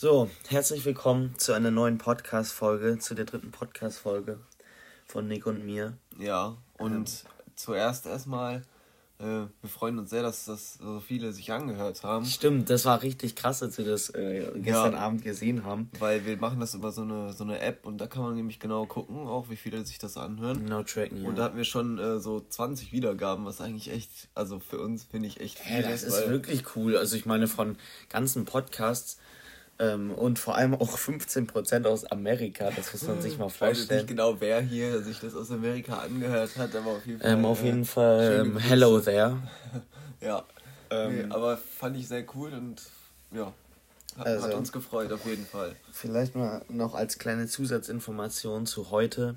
So, herzlich willkommen zu einer neuen Podcast-Folge, zu der dritten Podcast-Folge von Nick und mir. Ja, und ähm. zuerst erstmal, äh, wir freuen uns sehr, dass das so viele sich angehört haben. Stimmt, das war richtig krass, als wir das äh, gestern ja, Abend gesehen haben. Weil wir machen das über so eine, so eine App und da kann man nämlich genau gucken, auch wie viele sich das anhören. Genau tracken, ja. Und da hatten wir schon äh, so 20 Wiedergaben, was eigentlich echt, also für uns finde ich echt viel. Ja, das ist, ist wirklich cool. Also ich meine, von ganzen Podcasts ähm, und vor allem auch 15% aus Amerika, das muss man sich mal vorstellen. Ich weiß nicht genau, wer hier sich das aus Amerika angehört hat, aber auf jeden Fall. Ähm, auf jeden Fall, ähm, hello there. ja, nee, ähm, aber fand ich sehr cool und ja, hat, also, hat, uns gefreut, auf jeden Fall. Vielleicht mal noch als kleine Zusatzinformation zu heute.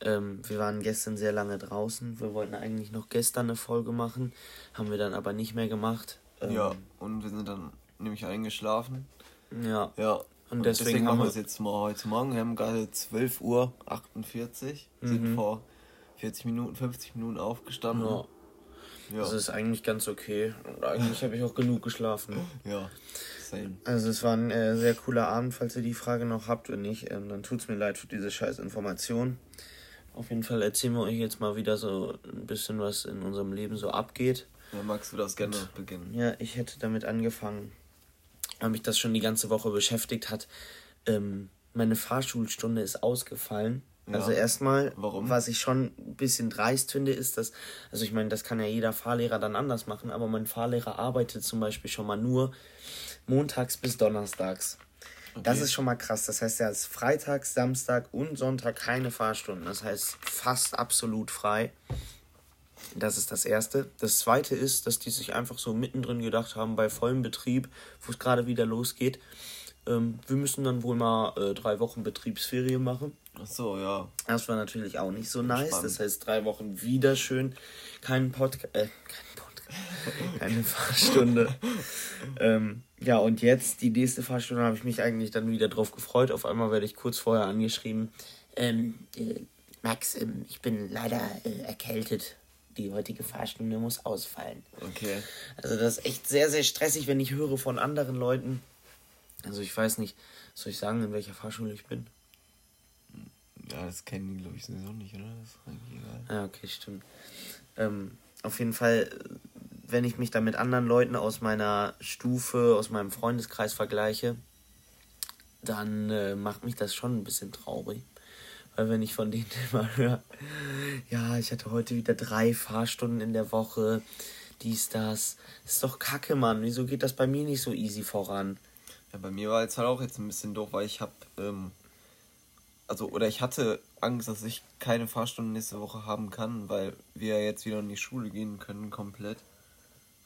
Ähm, wir waren gestern sehr lange draußen. Wir wollten eigentlich noch gestern eine Folge machen, haben wir dann aber nicht mehr gemacht. ja, und wir sind dann nämlich eingeschlafen. Ja. Ja. Und, und deswegen, deswegen, haben wir es jetzt mal heute Morgen. Wir haben gerade 12.48 Uhr, 48, mhm. sind vor 40 Minuten, 50 Minuten aufgestanden. Ja. ja. Das ist eigentlich ganz okay. Und eigentlich habe ich auch genug geschlafen. Ja, same. Also es war ein äh, sehr cooler Abend. Falls ihr die Frage noch habt und nicht, ähm, dann tut es mir leid für diese scheiß Information. Auf jeden Fall erzählen wir euch jetzt mal wieder so ein bisschen, was in unserem Leben so abgeht. Ja, magst du das gerne und, beginnen? Ja, ich hätte damit angefangen weil mich das schon die ganze Woche beschäftigt hat. Ähm, meine Fahrschulstunde ist ausgefallen. Ja. Also erstmal, was ich schon ein bisschen dreist finde, ist, dass, also ich meine, das kann ja jeder Fahrlehrer dann anders machen, aber mein Fahrlehrer arbeitet zum Beispiel schon mal nur montags bis donnerstags. Okay. Das ist schon mal krass. Das heißt, er hat Freitag, Samstag und Sonntag keine Fahrstunden. Das heißt, fast absolut frei. Das ist das Erste. Das Zweite ist, dass die sich einfach so mittendrin gedacht haben, bei vollem Betrieb, wo es gerade wieder losgeht, ähm, wir müssen dann wohl mal äh, drei Wochen Betriebsferien machen. Ach so, ja. Das war natürlich auch nicht so nice. Spannend. Das heißt, drei Wochen wieder schön. Kein Podcast, äh, kein Podcast, keine Fahrstunde. ähm, ja, und jetzt, die nächste Fahrstunde, habe ich mich eigentlich dann wieder drauf gefreut. Auf einmal werde ich kurz vorher angeschrieben. Ähm, äh, Max, ich bin leider äh, erkältet die heutige Fahrstunde muss ausfallen. Okay. Also das ist echt sehr, sehr stressig, wenn ich höre von anderen Leuten. Also ich weiß nicht, soll ich sagen, in welcher Fahrschule ich bin? Ja, das kennen die, glaube ich, sowieso nicht, oder? Das ist eigentlich egal. Ja, okay, stimmt. Ähm, auf jeden Fall, wenn ich mich da mit anderen Leuten aus meiner Stufe, aus meinem Freundeskreis vergleiche, dann äh, macht mich das schon ein bisschen traurig. Weil wenn ich von denen immer höre, ja, ich hatte heute wieder drei Fahrstunden in der Woche, dies, das. Das ist doch kacke, Mann. Wieso geht das bei mir nicht so easy voran? Ja, bei mir war jetzt halt auch jetzt ein bisschen doof, weil ich habe, ähm, also, oder ich hatte Angst, dass ich keine Fahrstunden nächste Woche haben kann, weil wir jetzt wieder in die Schule gehen können, komplett.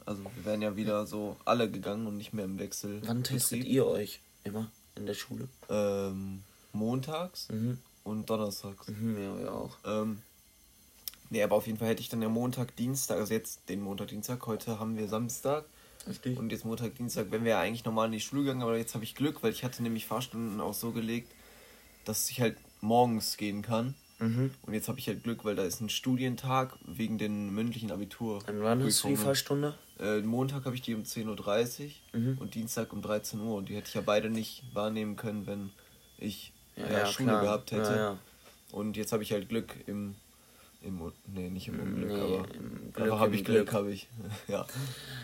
Also, wir wären ja wieder so alle gegangen und nicht mehr im Wechsel. Wann testet ihr euch immer in der Schule? Ähm, montags. Mhm und Donnerstags. Mhm, ja, ja auch. Ähm, nee, aber auf jeden Fall hätte ich dann ja Montag, Dienstag, also jetzt den Montag, Dienstag, heute haben wir Samstag. Richtig. Und jetzt Montag, Dienstag, wenn wir ja eigentlich normal in die Schule gegangen, aber jetzt habe ich Glück, weil ich hatte nämlich Fahrstunden auch so gelegt, dass ich halt morgens gehen kann. Mhm. Und jetzt habe ich halt Glück, weil da ist ein Studientag wegen den mündlichen Abitur. Und wann hast du die Fahrstunde? Äh, Montag habe ich die um 10.30 Uhr mhm. und Dienstag um 13 Uhr. Und die hätte ich ja beide nicht wahrnehmen können, wenn ich ja, ja, Schule klar. gehabt hätte. Ja, und jetzt habe ich halt Glück im, im nee, nicht im Unglück, nee, aber, aber habe ich Glück, habe ich. ja.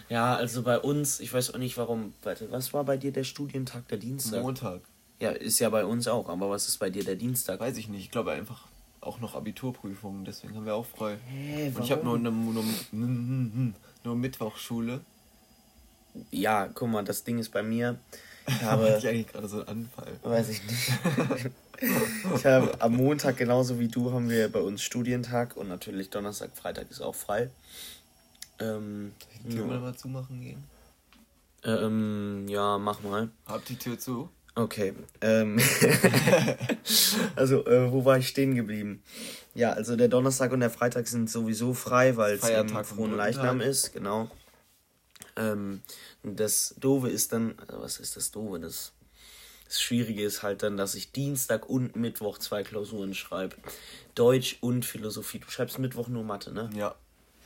Ja, also bei uns, ich weiß auch nicht warum, warte, was war bei dir der Studientag, der Dienstag? Montag. Ja, ist ja bei uns auch, aber was ist bei dir der Dienstag? Weiß ich nicht, ich glaube einfach auch noch Abiturprüfungen, deswegen haben wir auch frei. Hä, Und ich habe nur, nur, nur, nur Mittwochschule. Ja, guck mal, das Ding ist bei mir, ich habe. ich eigentlich gerade so einen Anfall? Weiß ich nicht. ich habe am Montag genauso wie du haben wir bei uns Studientag und natürlich Donnerstag, Freitag ist auch frei. Ähm, Soll ich die Tür mal zumachen gehen? Ähm, ja, mach mal. Hab die Tür zu. Okay. Ähm also, äh, wo war ich stehen geblieben? Ja, also der Donnerstag und der Freitag sind sowieso frei, weil es ähm, Frohen Leichnam ist, genau. Ähm, das Doofe ist dann, also was ist das Doofe? Das, das Schwierige ist halt dann, dass ich Dienstag und Mittwoch zwei Klausuren schreibe. Deutsch und Philosophie. Du schreibst Mittwoch nur Mathe, ne? Ja.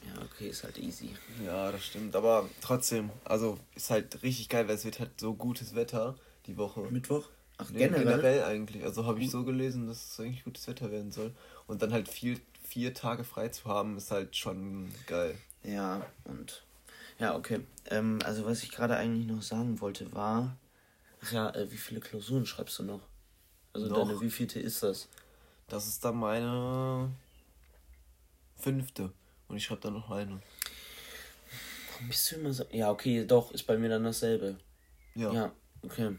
Ja, okay, ist halt easy. Ja, das stimmt. Aber trotzdem, also ist halt richtig geil, weil es wird halt so gutes Wetter. die Woche. Mittwoch? Ach, nee, generell? generell eigentlich. Also habe ich so gelesen, dass es eigentlich gutes Wetter werden soll. Und dann halt viel, vier Tage frei zu haben, ist halt schon geil. Ja, und ja, okay. Ähm, also was ich gerade eigentlich noch sagen wollte war, ach ja, äh, wie viele Klausuren schreibst du noch? Also noch? deine wievielte ist das? Das ist dann meine fünfte. Und ich schreibe dann noch eine. Warum bist du immer so. Ja, okay, doch, ist bei mir dann dasselbe. Ja. Ja, okay.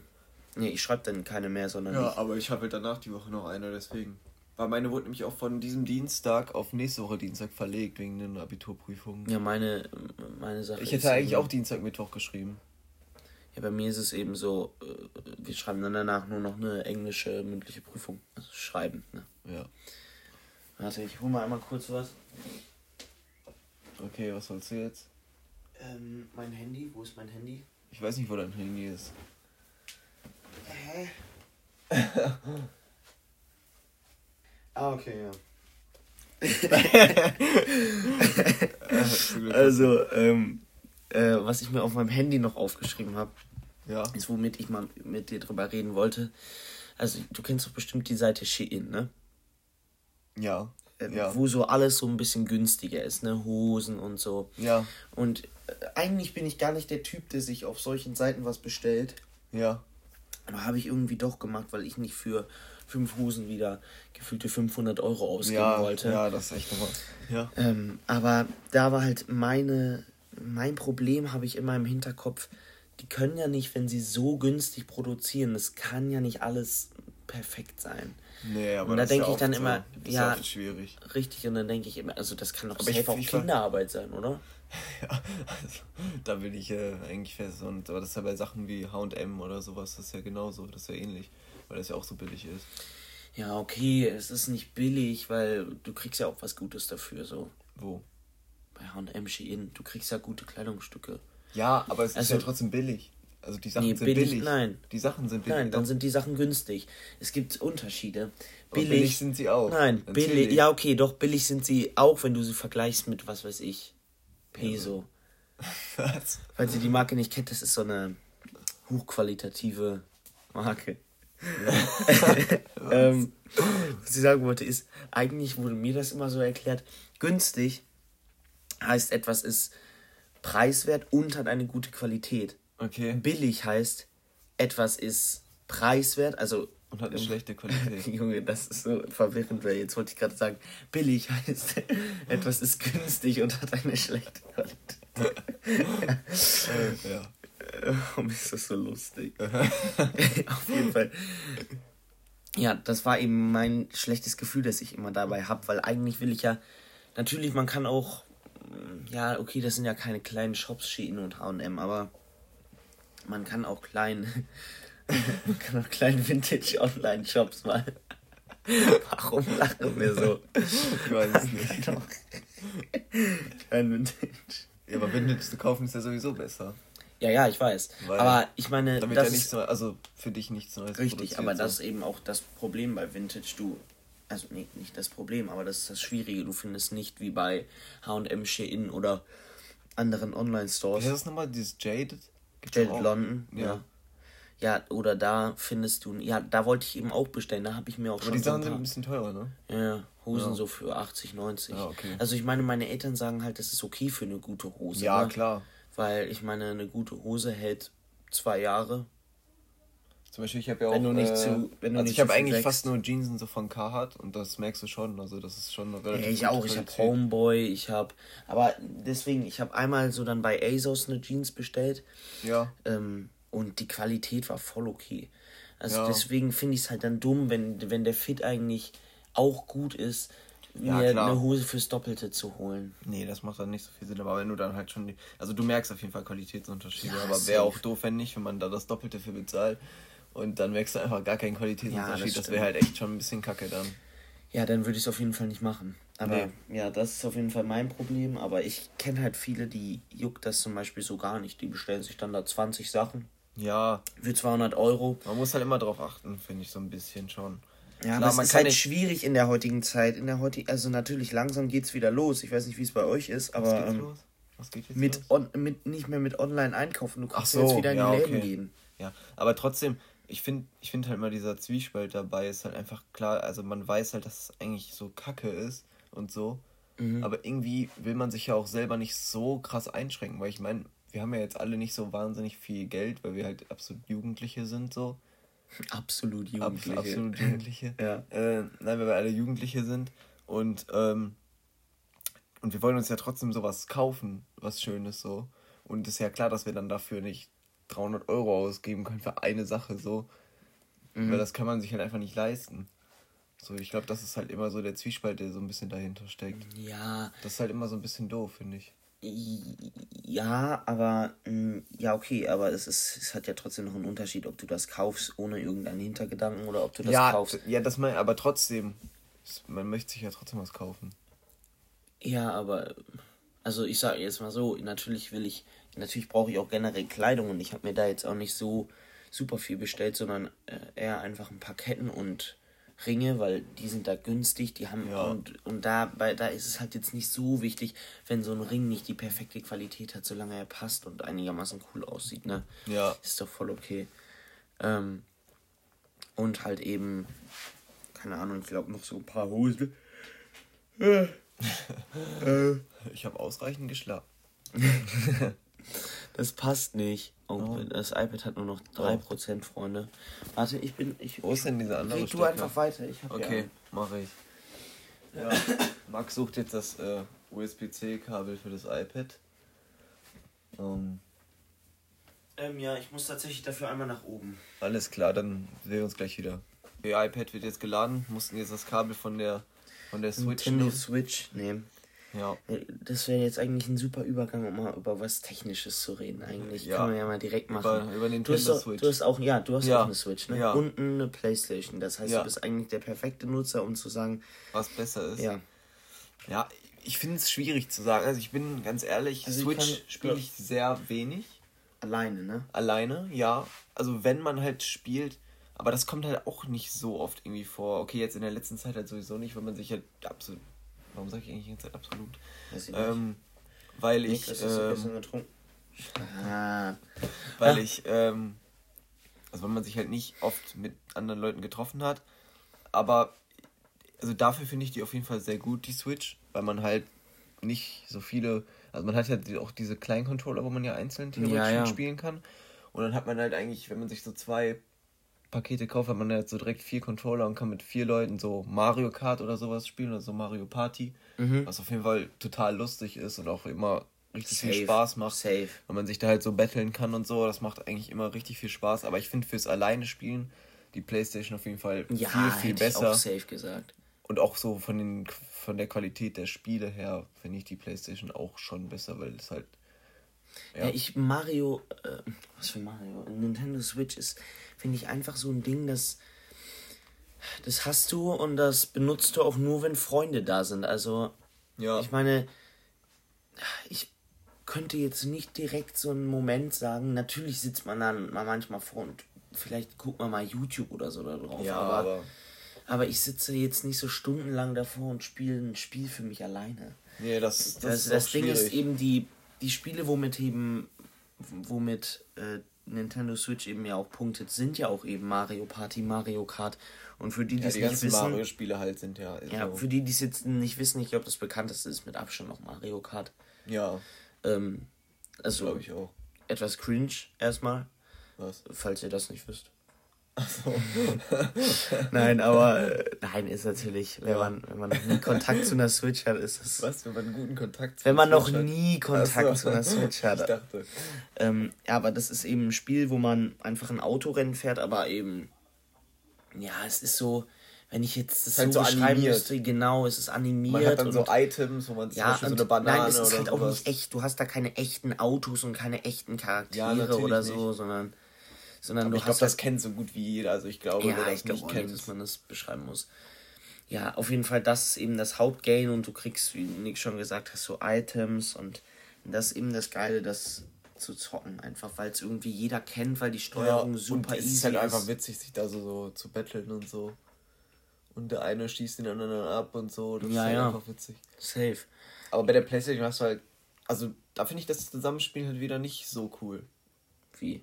Nee, ich schreibe dann keine mehr, sondern. Ja, ich. aber ich habe halt danach die Woche noch eine, deswegen. Weil meine wurde nämlich auch von diesem Dienstag auf nächste Woche Dienstag verlegt, wegen den Abiturprüfungen. Ja, meine, meine Sache. Ich hätte eigentlich auch Dienstag, Mittwoch geschrieben. Ja, bei mir ist es eben so, äh, wir schreiben dann danach nur noch eine englische mündliche Prüfung. Also schreiben, ne? Ja. Warte, ich hole mal einmal kurz was. Okay, was sollst du jetzt? Ähm, mein Handy, wo ist mein Handy? Ich weiß nicht, wo dein Handy ist. Hä? ah, okay, ja. also, ähm, äh, was ich mir auf meinem Handy noch aufgeschrieben habe, ja. ist, womit ich mal mit dir drüber reden wollte. Also, du kennst doch bestimmt die Seite Shein, ne? Ja. Äh, ja. Wo so alles so ein bisschen günstiger ist, ne? Hosen und so. Ja. Und äh, eigentlich bin ich gar nicht der Typ, der sich auf solchen Seiten was bestellt. Ja. Aber habe ich irgendwie doch gemacht, weil ich nicht für fünf Hosen wieder gefühlte 500 Euro ausgeben ja, wollte. Ja, das ist echt nochmal. Ja. Ähm, aber da war halt meine, mein Problem habe ich immer im Hinterkopf. Die können ja nicht, wenn sie so günstig produzieren, das kann ja nicht alles perfekt sein. Nee, aber und da denke ich dann immer, so. ja, schwierig. Richtig, und dann denke ich immer, also das kann doch safe auch Kinderarbeit sein, oder? ja, also, da bin ich äh, eigentlich fest. Und aber das ist ja bei Sachen wie HM oder sowas, das ist ja genauso, das ist ja ähnlich, weil das ja auch so billig ist. Ja, okay, es ist nicht billig, weil du kriegst ja auch was Gutes dafür, so. Wo? Bei HM Shein, du kriegst ja gute Kleidungsstücke. Ja, aber es also, ist ja trotzdem billig. Also die Sachen nee, sind billig, billig. Nein. Die Sachen sind billig. Nein, dann sind die Sachen günstig. Es gibt Unterschiede. Billig, billig sind sie auch. Nein, billig. Ja, okay, doch billig sind sie auch, wenn du sie vergleichst mit was weiß ich. Peso. Was? Falls ihr die Marke nicht kennt, das ist so eine hochqualitative Marke. Ähm, was ich sagen wollte, ist, eigentlich wurde mir das immer so erklärt, günstig heißt etwas ist preiswert und hat eine gute Qualität. Okay. Billig heißt, etwas ist preiswert, also. Und hat eine schlechte Qualität. Junge, das ist so verwirrend, weil jetzt wollte ich gerade sagen, billig heißt, etwas ist günstig und hat eine schlechte Qualität. ja. ja. Warum ist das so lustig? Auf jeden Fall. Ja, das war eben mein schlechtes Gefühl, das ich immer dabei habe, weil eigentlich will ich ja, natürlich, man kann auch, ja, okay, das sind ja keine kleinen Shops, Shein und H&M, aber man kann auch klein, man kann auch kleine Vintage-Online-Shops mal. Warum lachen wir so? Ich weiß es nicht. Kein Vintage. Ja, aber Vintage zu kaufen ist ja sowieso besser. Ja, ja, ich weiß. Weil aber ich meine, damit das ja nichts Neues, also für dich nichts Neues. Richtig, aber so. das ist eben auch das Problem bei Vintage. Du, also nee, nicht das Problem, aber das ist das Schwierige. Du findest nicht wie bei H&M, Shein oder anderen Online-Stores. Wie heißt das nochmal, dieses Jaded? Jaded London, ja. ja. Ja, oder da findest du, ja, da wollte ich eben auch bestellen, da habe ich mir auch Aber schon. die Sachen sind ein bisschen teurer, ne? Ja, Hosen ja. so für 80, 90. Ja, okay. Also ich meine, meine Eltern sagen halt, das ist okay für eine gute Hose. Ja, ne? klar. Weil ich meine, eine gute Hose hält zwei Jahre. Zum Beispiel, ich habe ja auch. Wenn du nicht äh, zu, wenn du also ich habe eigentlich fast nur Jeansen so von Carhartt und das merkst du schon. Also das ist schon relativ. Ja, ich auch. Qualität. Ich habe Homeboy. Ich habe, aber deswegen, ich habe einmal so dann bei ASOS eine Jeans bestellt. Ja. Ähm, und die Qualität war voll okay. Also ja. deswegen finde ich es halt dann dumm, wenn, wenn der Fit eigentlich auch gut ist, ja, mir klar. eine Hose fürs Doppelte zu holen. Nee, das macht dann nicht so viel Sinn, aber wenn du dann halt schon die, also du merkst auf jeden Fall Qualitätsunterschiede, ja, aber wäre auch doof, wenn nicht, wenn man da das Doppelte für bezahlt und dann merkst du einfach gar keinen Qualitätsunterschied, ja, das, das wäre halt echt schon ein bisschen kacke dann. Ja, dann würde ich es auf jeden Fall nicht machen. Aber nee. ja, das ist auf jeden Fall mein Problem. Aber ich kenne halt viele, die juckt das zum Beispiel so gar nicht. Die bestellen sich dann da 20 Sachen ja. Für 200 Euro. Man muss halt immer drauf achten, finde ich so ein bisschen schon. Ja, Klar, aber es ist halt schwierig in der heutigen Zeit. In der heutigen, also natürlich langsam geht es wieder los. Ich weiß nicht, wie es bei euch ist, aber Was ähm, los? Was geht jetzt mit, los? On, mit nicht mehr mit Online einkaufen. Du kannst so, jetzt wieder in die ja, Läden okay. gehen. Ja, aber trotzdem, ich finde ich find halt mal dieser Zwiespalt dabei ist halt einfach klar, also man weiß halt, dass es eigentlich so kacke ist und so. Mhm. Aber irgendwie will man sich ja auch selber nicht so krass einschränken, weil ich meine, wir haben ja jetzt alle nicht so wahnsinnig viel Geld, weil wir halt absolut Jugendliche sind so. Absolut Jugendliche. Ab, absolut Jugendliche. ja. Äh, nein, weil wir alle Jugendliche sind und ähm, und wir wollen uns ja trotzdem sowas kaufen, was Schönes so. Und es ist ja klar, dass wir dann dafür nicht 300 Euro ausgeben können für eine Sache so. Mhm. Weil das kann man sich halt einfach nicht leisten. So, ich glaube, das ist halt immer so der Zwiespalt, der so ein bisschen dahinter steckt. Ja. Das ist halt immer so ein bisschen doof, finde ich. Ja, aber mm, ja, okay, aber es ist, es hat ja trotzdem noch einen Unterschied, ob du das kaufst ohne irgendeinen Hintergedanken oder ob du das ja, kaufst. Ja, das mein, aber trotzdem, man möchte sich ja trotzdem was kaufen. Ja, aber also ich sage jetzt mal so, natürlich will ich, natürlich brauche ich auch generell Kleidung und ich habe mir da jetzt auch nicht so super viel bestellt, sondern äh, eher einfach ein paar Ketten und Ringe, weil die sind da günstig, die haben ja. und, und da, bei, da ist es halt jetzt nicht so wichtig, wenn so ein Ring nicht die perfekte Qualität hat, solange er passt und einigermaßen cool aussieht, ne? Ja. Ist doch voll okay. Ähm, und halt eben, keine Ahnung, ich glaube noch so ein paar Hosen. Äh, ich habe ausreichend geschlafen. das passt nicht. Oh, oh. Das iPad hat nur noch 3%, oh. Freunde. Warte, ich bin. Ich, Wo ist denn diese andere Red du einfach weiter. Ich okay, ja. mache ich. Ja, Max sucht jetzt das äh, USB-C-Kabel für das iPad. Um, ähm, ja, ich muss tatsächlich dafür einmal nach oben. Alles klar, dann sehen wir uns gleich wieder. Ihr iPad wird jetzt geladen, mussten jetzt das Kabel von der von der Switch Nintendo nehmen. Switch nehmen. Ja. Das wäre jetzt eigentlich ein super Übergang, um mal über was Technisches zu reden. Eigentlich ja. kann man ja mal direkt machen. Über, über Nintendo du hast Switch. Du hast auch, ja, du hast ja. auch eine Switch, ne? Ja. Und eine Playstation. Das heißt, du bist eigentlich der perfekte Nutzer, um zu sagen, was besser ist. Ja. Ja, ich finde es schwierig zu sagen. Also ich bin ganz ehrlich, also Switch spiele ich sehr wenig. Alleine, ne? Alleine, ja. Also wenn man halt spielt, aber das kommt halt auch nicht so oft irgendwie vor. Okay, jetzt in der letzten Zeit halt sowieso nicht, weil man sich halt absolut. Warum sage ich eigentlich jetzt absolut? Ähm, weil ich. Nick, ähm, ah. Weil ich. Ähm, also, weil man sich halt nicht oft mit anderen Leuten getroffen hat. Aber. Also, dafür finde ich die auf jeden Fall sehr gut, die Switch. Weil man halt nicht so viele. Also, man hat ja auch diese kleinen Controller, wo man ja einzeln theoretisch ja, ja. spielen kann. Und dann hat man halt eigentlich, wenn man sich so zwei Pakete kauft, hat man ja jetzt so direkt vier Controller und kann mit vier Leuten so Mario Kart oder sowas spielen oder so Mario Party. Mhm. Was auf jeden Fall total lustig ist und auch immer richtig Safe. viel Spaß macht. Safe. Wenn man sich da halt so betteln kann und so, das macht eigentlich immer richtig viel Spaß. Aber ich finde fürs alleine spielen die Playstation auf jeden Fall ja, viel, viel besser. Ich auch safe gesagt. Und auch so von, den, von der Qualität der Spiele her finde ich die Playstation auch schon besser, weil es halt ja. ja, ich Mario, äh, was für Mario? Nintendo Switch ist, finde ich einfach so ein Ding, das, das hast du und das benutzt du auch nur, wenn Freunde da sind. Also, ja. ich meine, ich könnte jetzt nicht direkt so einen Moment sagen, natürlich sitzt man dann mal manchmal vor und vielleicht guckt man mal YouTube oder so da drauf. Ja, aber, aber, aber ich sitze jetzt nicht so stundenlang davor und spiele ein Spiel für mich alleine. Nee, das, das, das, das Ding ist eben die die Spiele, womit eben, womit äh, Nintendo Switch eben ja auch punktet, sind ja auch eben Mario Party, Mario Kart. Und für die, die ja, es die nicht wissen. Mario-Spiele halt sind ja. Ja, so. für die, die es jetzt nicht wissen, ich glaube, das bekannteste ist mit Abstand noch Mario Kart. Ja. Ähm, also. Glaube ich auch. Etwas cringe erstmal. Was? Falls ihr das nicht wisst. Achso. nein, aber äh, nein, ist natürlich, wenn ja. man, wenn man nie Kontakt zu einer Switch hat, ist es. Was, wenn man guten Kontakt zu Wenn man noch nie Kontakt Achso. zu einer Switch hat. Ich dachte. Ähm, ja, aber das ist eben ein Spiel, wo man einfach ein Autorennen fährt, aber eben. Ja, es ist so, wenn ich jetzt das halt so, so beschreiben müsste, genau, es ist animiert. Man hat dann so Items, wo man zum ja, Beispiel so eine Banane Nein, es ist halt auch nicht echt. Du hast da keine echten Autos und keine echten Charaktere ja, oder so, nicht. sondern sondern du ich glaube, das kennt so gut wie jeder. Also ich glaube, ja, wer das nicht kennt, dass man das beschreiben muss. Ja, auf jeden Fall, das ist eben das Hauptgain und du kriegst, wie Nick schon gesagt hast, so Items und das ist eben das Geile, das zu zocken, einfach weil es irgendwie jeder kennt, weil die Steuerung ja, super und es ist. halt ist. einfach witzig, sich da so, so zu betteln und so. Und der eine schießt den anderen ab und so. Das ja, ist halt ja. einfach witzig. Safe. Aber bei der Playstation hast du halt. Also, da finde ich das Zusammenspiel halt wieder nicht so cool. Wie?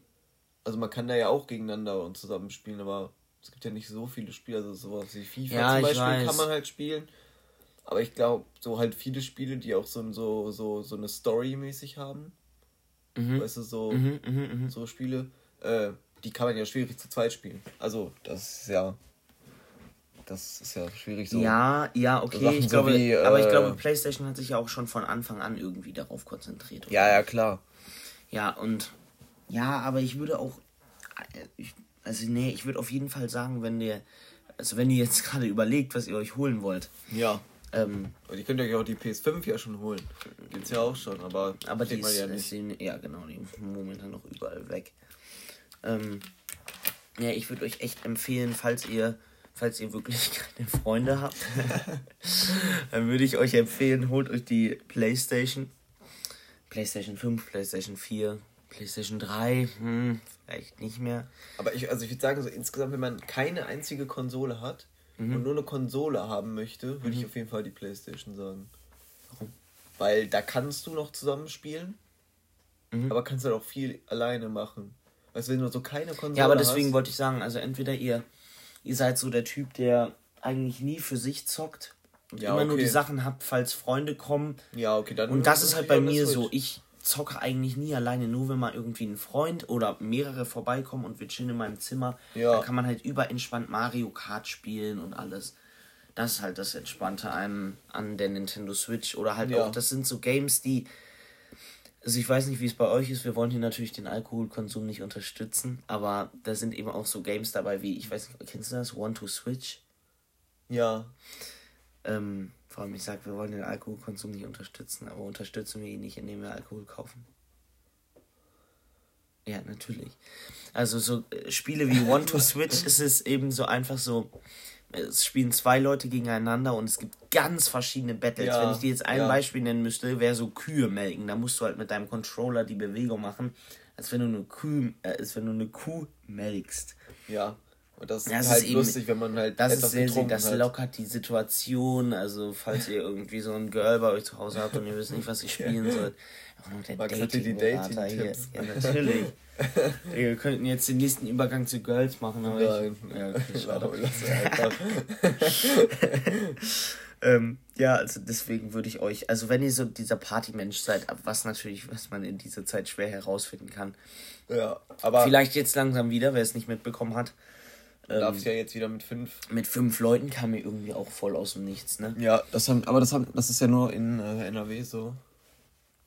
Also man kann da ja auch gegeneinander und zusammenspielen, aber es gibt ja nicht so viele Spiele, also sowas wie FIFA ja, zum Beispiel kann man halt spielen. Aber ich glaube, so halt viele Spiele, die auch so, so, so, so eine Story mäßig haben. Mhm. Weißt du, so, mhm, mh, mh. so Spiele, äh, die kann man ja schwierig zu zweit spielen. Also, das ist ja. Das ist ja schwierig so. Ja, ja, okay. So ich glaube, wie, aber ich glaube, äh, PlayStation hat sich ja auch schon von Anfang an irgendwie darauf konzentriert. Oder? Ja, ja, klar. Ja, und. Ja, aber ich würde auch. Ich, also, nee, ich würde auf jeden Fall sagen, wenn der. Also, wenn ihr jetzt gerade überlegt, was ihr euch holen wollt. Ja. Ähm, und ihr könnt euch auch die PS5 ja schon holen. Gibt's ja auch schon, aber. Aber die ist, ja, nicht. Ist, ja, genau, die ist momentan noch überall weg. Ähm, ja, ich würde euch echt empfehlen, falls ihr, falls ihr wirklich keine Freunde habt, dann würde ich euch empfehlen, holt euch die PlayStation. PlayStation 5, PlayStation 4, PlayStation 3, hm, vielleicht nicht mehr. Aber ich, also ich würde sagen, so insgesamt, wenn man keine einzige Konsole hat mhm. und nur eine Konsole haben möchte, würde mhm. ich auf jeden Fall die PlayStation sagen. Warum? Weil da kannst du noch zusammenspielen, mhm. aber kannst halt auch viel alleine machen. Weißt du, wenn du so keine Konsole Ja, aber deswegen hast, wollte ich sagen, also entweder ihr, ihr seid so der Typ, der eigentlich nie für sich zockt und ja, immer okay. nur die Sachen habt, falls Freunde kommen. Ja, okay, dann. Und das ist halt bei mir so, ich zocke eigentlich nie alleine, nur wenn mal irgendwie ein Freund oder mehrere vorbeikommen und wir chillen in meinem Zimmer. Ja. Da kann man halt überentspannt Mario Kart spielen und alles. Das ist halt das Entspannte an, an der Nintendo Switch. Oder halt ja. auch, das sind so Games, die also ich weiß nicht, wie es bei euch ist. Wir wollen hier natürlich den Alkoholkonsum nicht unterstützen, aber da sind eben auch so Games dabei wie, ich weiß nicht, kennst du das? One to Switch? Ja. Ähm, vor allem, ich sage, wir wollen den Alkoholkonsum nicht unterstützen, aber unterstützen wir ihn nicht, indem wir Alkohol kaufen. Ja, natürlich. Also so äh, Spiele wie One to Switch ist es eben so einfach so, es spielen zwei Leute gegeneinander und es gibt ganz verschiedene Battles. Ja, Wenn ich dir jetzt ein ja. Beispiel nennen müsste, wäre so Kühe melken. Da musst du halt mit deinem Controller die Bewegung machen, als wenn du eine Kuh, äh, als wenn du eine Kuh melkst. Ja. Und das, das ist halt ist lustig, wenn man halt. Das ist sehr, sehr, das hat. lockert die Situation. Also, falls ihr irgendwie so ein Girl bei euch zu Hause habt und ihr wisst nicht, was ihr spielen sollt. Der Max hatte die Dating hier. Ja, natürlich. Wir könnten jetzt den nächsten Übergang zu Girls machen, aber Nein. ich. Ja, okay, schade. ähm, ja, also deswegen würde ich euch, also wenn ihr so dieser Partymensch seid, was natürlich, was man in dieser Zeit schwer herausfinden kann. Ja, aber. Vielleicht jetzt langsam wieder, wer es nicht mitbekommen hat. Ähm, darf ja jetzt wieder mit fünf. Mit fünf Leuten kam mir irgendwie auch voll aus dem Nichts, ne? Ja, das haben, aber das haben, das ist ja nur in äh, NRW so.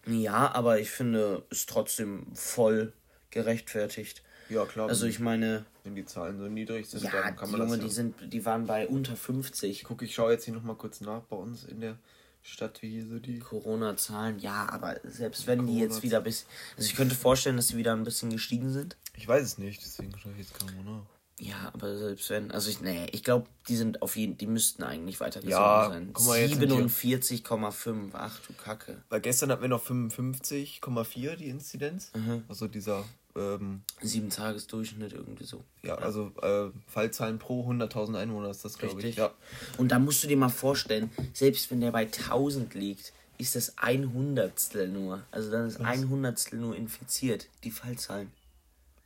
Ja, aber ich finde es trotzdem voll gerechtfertigt. Ja, klar. Also ich meine. Wenn die Zahlen so niedrig sind, ja, dann kann man Junge, das. Ja. Die, sind, die waren bei unter 50. Guck, ich schaue jetzt hier nochmal kurz nach bei uns in der Stadt, wie hier so die. Corona-Zahlen, ja, aber selbst wenn die jetzt wieder bis. Also ich könnte vorstellen, dass die wieder ein bisschen gestiegen sind. Ich weiß es nicht, deswegen schaue ich jetzt nach. Ja, aber selbst wenn, also ich, nee, ich glaube, die sind auf jeden, die müssten eigentlich weiter ja, sein. 47,5, ach du Kacke. Weil gestern hatten wir noch 55,4 die Inzidenz. Mhm. Also dieser ähm, sieben Tagesdurchschnitt irgendwie so. Ja, also äh, Fallzahlen pro 100.000 Einwohner ist das, glaube ich. Ja. Und da musst du dir mal vorstellen, selbst wenn der bei 1000 liegt, ist das ein Hundertstel nur. Also dann ist Was? ein Hundertstel nur infiziert, die Fallzahlen.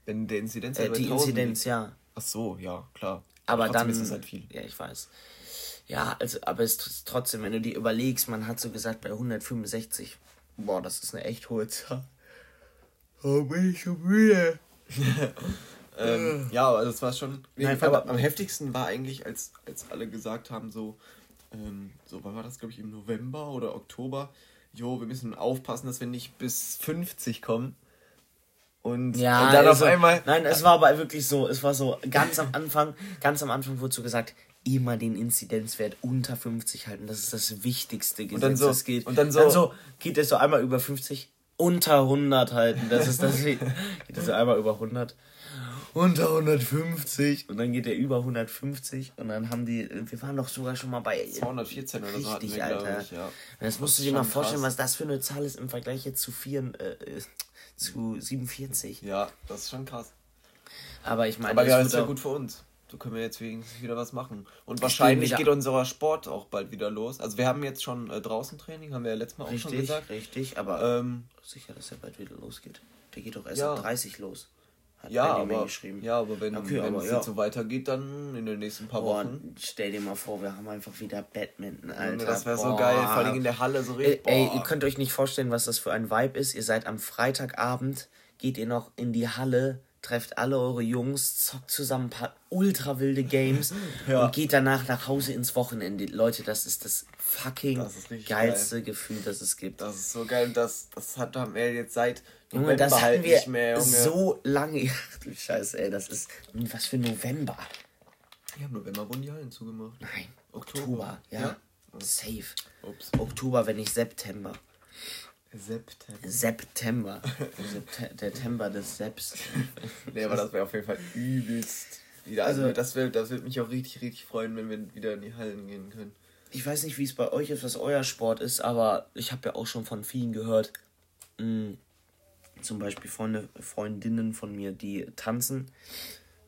Wenn der Inzidenz äh, Die Inzidenz, liegt. ja. Ach so, ja, klar. Aber trotzdem dann ist es halt viel. Ja, ich weiß. Ja, also, aber es ist trotzdem, wenn du dir überlegst, man hat so gesagt bei 165. Boah, das ist eine echt hohe Zahl. Oh, bin ich schon müde. ähm, ja, aber das war schon. Nein, aber am heftigsten war eigentlich, als, als alle gesagt haben, so, ähm, so, wann war das, glaube ich, im November oder Oktober? Jo, wir müssen aufpassen, dass wir nicht bis 50 kommen. Und, ja, und dann also, auf einmal. Nein, es war aber wirklich so, es war so, ganz am Anfang, ganz am Anfang wurde so gesagt, immer den Inzidenzwert unter 50 halten. Das ist das wichtigste Gesetz, und dann so, das geht. Und dann so, dann so geht es so einmal über 50, unter 100 halten. Das ist das. geht es so einmal über 100. Unter 150 und dann geht er über 150 und dann haben die, wir waren doch sogar schon mal bei 214 oder so richtig, Alter. Ich, ja. Das musst du dir mal vorstellen, krass. was das für eine Zahl ist im Vergleich jetzt zu 4, äh, zu 47. Ja, das ist schon krass. Aber ich meine, aber ja, ist ja gut für uns. So können wir jetzt wieder was machen. Und wahrscheinlich geht unser Sport auch bald wieder los. Also wir haben jetzt schon äh, draußen Training, haben wir ja letztes Mal richtig, auch schon gesagt. Richtig, aber ähm, sicher, dass er bald wieder losgeht. Der geht doch erst ja. ab 30 los. Hat ja, aber, geschrieben. ja, aber wenn, okay, wenn aber, es ja. jetzt so weitergeht, dann in den nächsten paar Boah, Wochen. Stell dir mal vor, wir haben einfach wieder Badminton, Alter. das wäre so geil, vor allem in der Halle so richtig. Ey, ey, ihr könnt euch nicht vorstellen, was das für ein Vibe ist. Ihr seid am Freitagabend, geht ihr noch in die Halle, trefft alle eure Jungs, zockt zusammen ein paar ultra wilde Games ja. und geht danach nach Hause ins Wochenende. Leute, das ist das fucking das ist geilste geil. Gefühl, das es gibt. Das ist so geil. Das, das hat wir jetzt seit November das hatten halt wir mehr, Junge. so lange. Ach du Scheiße, ey, das ist was für November. Ich habe November wurden die Hallen zugemacht. Nein, Oktober, Oktober ja. ja. Safe. Ups. Oktober, wenn nicht September. September. September. September des Seps. nee, aber das wäre auf jeden Fall übelst. Wieder. Also, also das, wär, das würde mich auch richtig, richtig freuen, wenn wir wieder in die Hallen gehen können. Ich weiß nicht, wie es bei euch ist, was euer Sport ist, aber ich habe ja auch schon von vielen gehört. Mh, hm, zum Beispiel Freunde, Freundinnen von mir, die tanzen,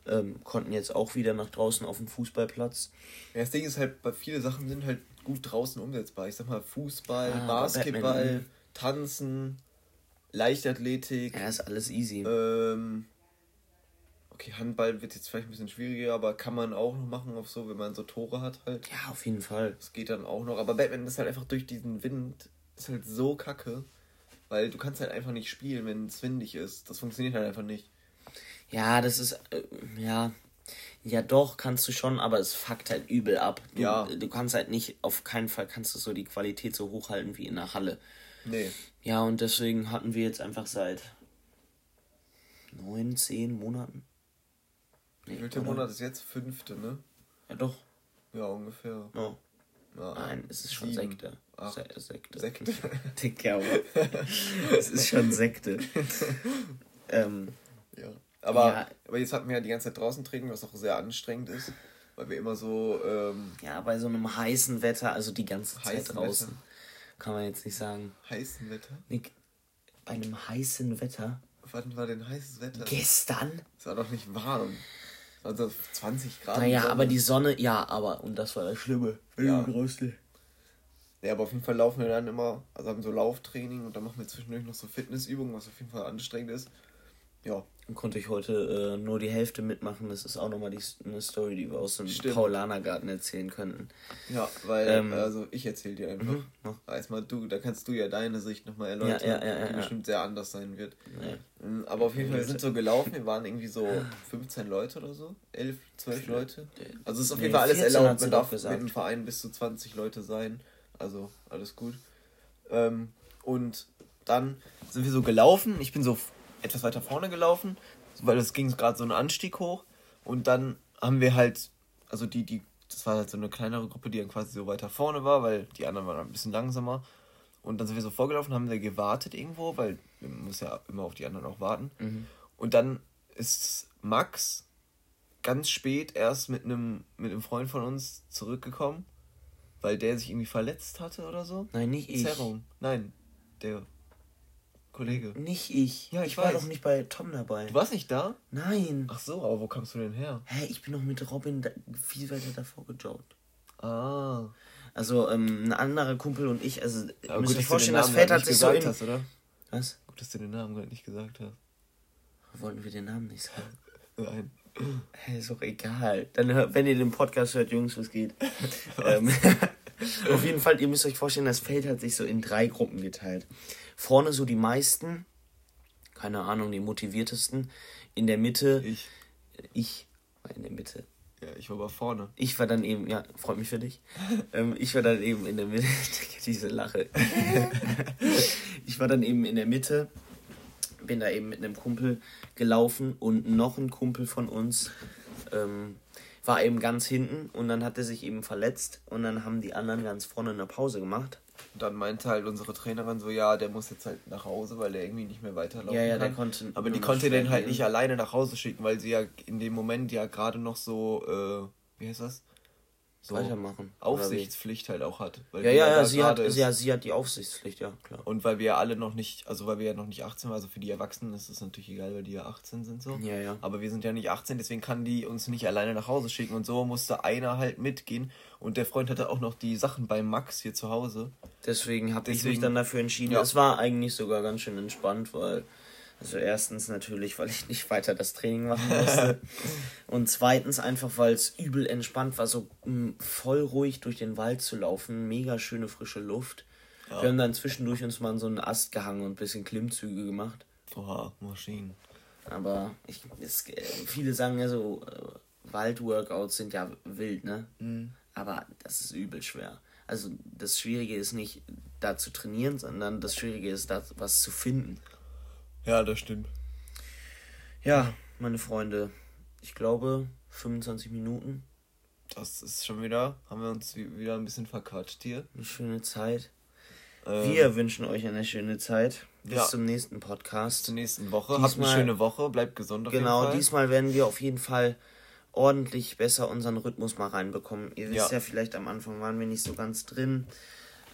ähm, konnten jetzt auch wieder nach draußen auf dem Fußballplatz. Ja, das Ding ist halt, viele Sachen sind halt gut draußen umsetzbar. Ich sag mal, Fußball, ah, Basketball. Tanzen, Leichtathletik. Ja, ist alles easy. Ähm, okay, Handball wird jetzt vielleicht ein bisschen schwieriger, aber kann man auch noch machen, auf so, wenn man so Tore hat halt. Ja, auf jeden Fall. Das geht dann auch noch. Aber Batman ist halt einfach durch diesen Wind, ist halt so kacke. Weil du kannst halt einfach nicht spielen, wenn es windig ist. Das funktioniert halt einfach nicht. Ja, das ist, äh, ja. Ja, doch, kannst du schon, aber es fuckt halt übel ab. Du, ja. Du kannst halt nicht, auf keinen Fall kannst du so die Qualität so hochhalten wie in der Halle. Nee. Ja, und deswegen hatten wir jetzt einfach seit neun, zehn Monaten. Nee, Wie viel Monat ist jetzt? Fünfte, ne? Ja, doch. Ja, ungefähr. Oh. Ja, Nein, es ist schon sieben, Sekte. Acht, Se Sekte. Sekte. Dicker, es ist schon Sekte. ähm, ja. Aber, ja. aber jetzt hatten wir ja die ganze Zeit draußen trinken, was auch sehr anstrengend ist. Weil wir immer so. Ähm, ja, bei so einem heißen Wetter, also die ganze Zeit draußen. Wetter. Kann man jetzt nicht sagen. Heißen Wetter? Nee, bei einem heißen Wetter. Wann war denn heißes Wetter? Gestern? Es war doch nicht warm. Also 20 Grad. Naja, aber die Sonne, ja, aber, und das war das Schlimme. Ja. Größte. Ja, aber auf jeden Fall laufen wir dann immer, also haben so Lauftraining und dann machen wir zwischendurch noch so Fitnessübungen, was auf jeden Fall anstrengend ist. Ja. Und konnte ich heute äh, nur die Hälfte mitmachen. Das ist auch nochmal die, eine Story, die wir aus dem Stimmt. Paulanergarten erzählen könnten. Ja, weil, ähm, also ich erzähle dir einfach. Mhm. Erstmal du, da kannst du ja deine Sicht nochmal erläutern, ja, ja, ja, die bestimmt sehr anders sein wird. Mhm, aber auf jeden Fall, wir sind so gelaufen, wir waren irgendwie so 15 Leute oder so, 11, 12 Leute. Also es ist auf jeden Fall alles erlaubt, man darf mit dem Verein bis zu 20 Leute sein. Also alles gut. Ähm, und dann sind wir so gelaufen, ich bin so etwas weiter vorne gelaufen, weil es ging gerade so einen Anstieg hoch. Und dann haben wir halt, also die, die, das war halt so eine kleinere Gruppe, die dann quasi so weiter vorne war, weil die anderen waren ein bisschen langsamer. Und dann sind wir so vorgelaufen, haben wir gewartet irgendwo, weil wir müssen ja immer auf die anderen auch warten. Mhm. Und dann ist Max ganz spät erst mit einem mit einem Freund von uns zurückgekommen, weil der sich irgendwie verletzt hatte oder so. Nein, nicht Zerrung. ich. Nein, der Kollege. Nicht ich. Ja, ich, ich war doch nicht bei Tom dabei. Du warst nicht da? Nein. Ach so, aber wo kommst du denn her? Hä, ich bin doch mit Robin viel weiter davor gejoggt. Ah. Also ähm, ein anderer Kumpel und ich, also aber müsst euch vorstellen, das Feld hat sich so in... Hast, oder? Was? Gut, dass du den Namen gerade nicht gesagt hast. Wollten wir den Namen nicht sagen? Nein. Hey, ist doch egal. Dann hört, wenn ihr den Podcast hört, Jungs, was geht. ähm, auf jeden Fall, ihr müsst euch vorstellen, das Feld hat sich so in drei Gruppen geteilt. Vorne so die meisten, keine Ahnung, die motiviertesten. In der Mitte. Ich. Ich war in der Mitte. Ja, ich war aber vorne. Ich war dann eben, ja, freut mich für dich. ähm, ich war dann eben in der Mitte. Diese Lache. ich war dann eben in der Mitte. Bin da eben mit einem Kumpel gelaufen und noch ein Kumpel von uns ähm, war eben ganz hinten und dann hat er sich eben verletzt und dann haben die anderen ganz vorne eine Pause gemacht. Und dann meinte halt unsere Trainerin so, ja, der muss jetzt halt nach Hause, weil er irgendwie nicht mehr weiterlaufen ja, ja, kann. Der konnte Aber die konnte den halt nicht alleine nach Hause schicken, weil sie ja in dem Moment ja gerade noch so, äh, wie heißt das? So weitermachen. Aufsichtspflicht halt auch hat. ja, ja, ja, sie hat, ja, sie hat die Aufsichtspflicht, ja, klar. Und weil wir ja alle noch nicht, also weil wir ja noch nicht 18 waren, also für die Erwachsenen ist es natürlich egal, weil die ja 18 sind so. Ja, ja. Aber wir sind ja nicht 18, deswegen kann die uns nicht alleine nach Hause schicken und so musste einer halt mitgehen und der Freund hatte auch noch die Sachen bei Max hier zu Hause. Deswegen habe ich mich dann dafür entschieden. Ja. Es war eigentlich sogar ganz schön entspannt, weil Also erstens natürlich, weil ich nicht weiter das Training machen musste. und zweitens einfach, weil es übel entspannt war, so mh, mm, voll ruhig durch den Wald zu laufen. Mega schöne frische Luft. Ja. Wir haben dann zwischendurch uns mal in so einen Ast gehangen und ein bisschen Klimmzüge gemacht. Oha, Maschinen. Aber ich, es, viele sagen ja so, äh, Waldworkouts sind ja wild, ne? Mhm. Aber das ist übel schwer. Also das Schwierige ist nicht, da zu trainieren, sondern das Schwierige ist, da was zu finden. Ja, das stimmt. Ja, meine Freunde, ich glaube 25 Minuten. Das ist schon wieder, haben wir uns wieder ein bisschen verquatscht hier. Eine schöne Zeit. Ähm, wir wünschen euch eine schöne Zeit. Bis ja. zum nächsten Podcast. Bis zur nächsten Woche. Diesmal, Habt eine schöne Woche, bleibt gesund. Auf genau, diesmal werden wir auf jeden Fall ordentlich besser unseren Rhythmus mal reinbekommen. Ihr wisst ja, ja vielleicht am Anfang waren wir nicht so ganz drin.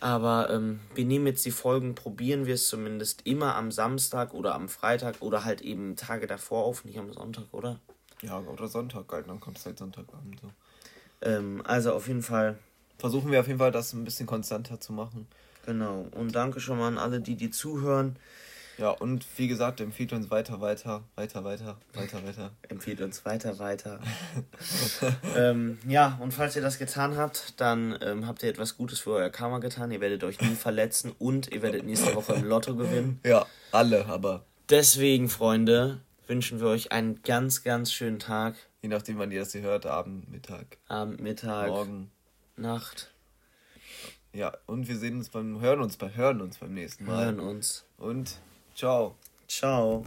Aber ähm, wir nehmen jetzt die Folgen, probieren wir es zumindest immer am Samstag oder am Freitag oder halt eben Tage davor auf, nicht am Sonntag, oder? Ja, oder Sonntag, halt, dann kommt es halt Sonntagabend so. Ähm, also auf jeden Fall. Versuchen wir auf jeden Fall, das ein bisschen konstanter zu machen. Genau. Und danke schon mal an alle, die die zuhören. Ja, und wie gesagt, empfiehlt uns weiter, weiter, weiter, weiter, weiter, weiter. empfiehlt uns weiter, weiter. ähm, ja, und falls ihr das getan habt, dann ähm, habt ihr etwas Gutes für euer Karma getan. Ihr werdet euch nie verletzen und ihr werdet nächste Woche im Lotto gewinnen. Ja, alle, aber. Deswegen, Freunde, wünschen wir euch einen ganz, ganz schönen Tag. Je nachdem, wann ihr das hier hört, Abend, Mittag. Abend, Mittag. Morgen. Nacht. Ja, und wir sehen uns beim, hören uns, bei, hören uns beim nächsten Mal. Hören uns. Und Ciao. Ciao.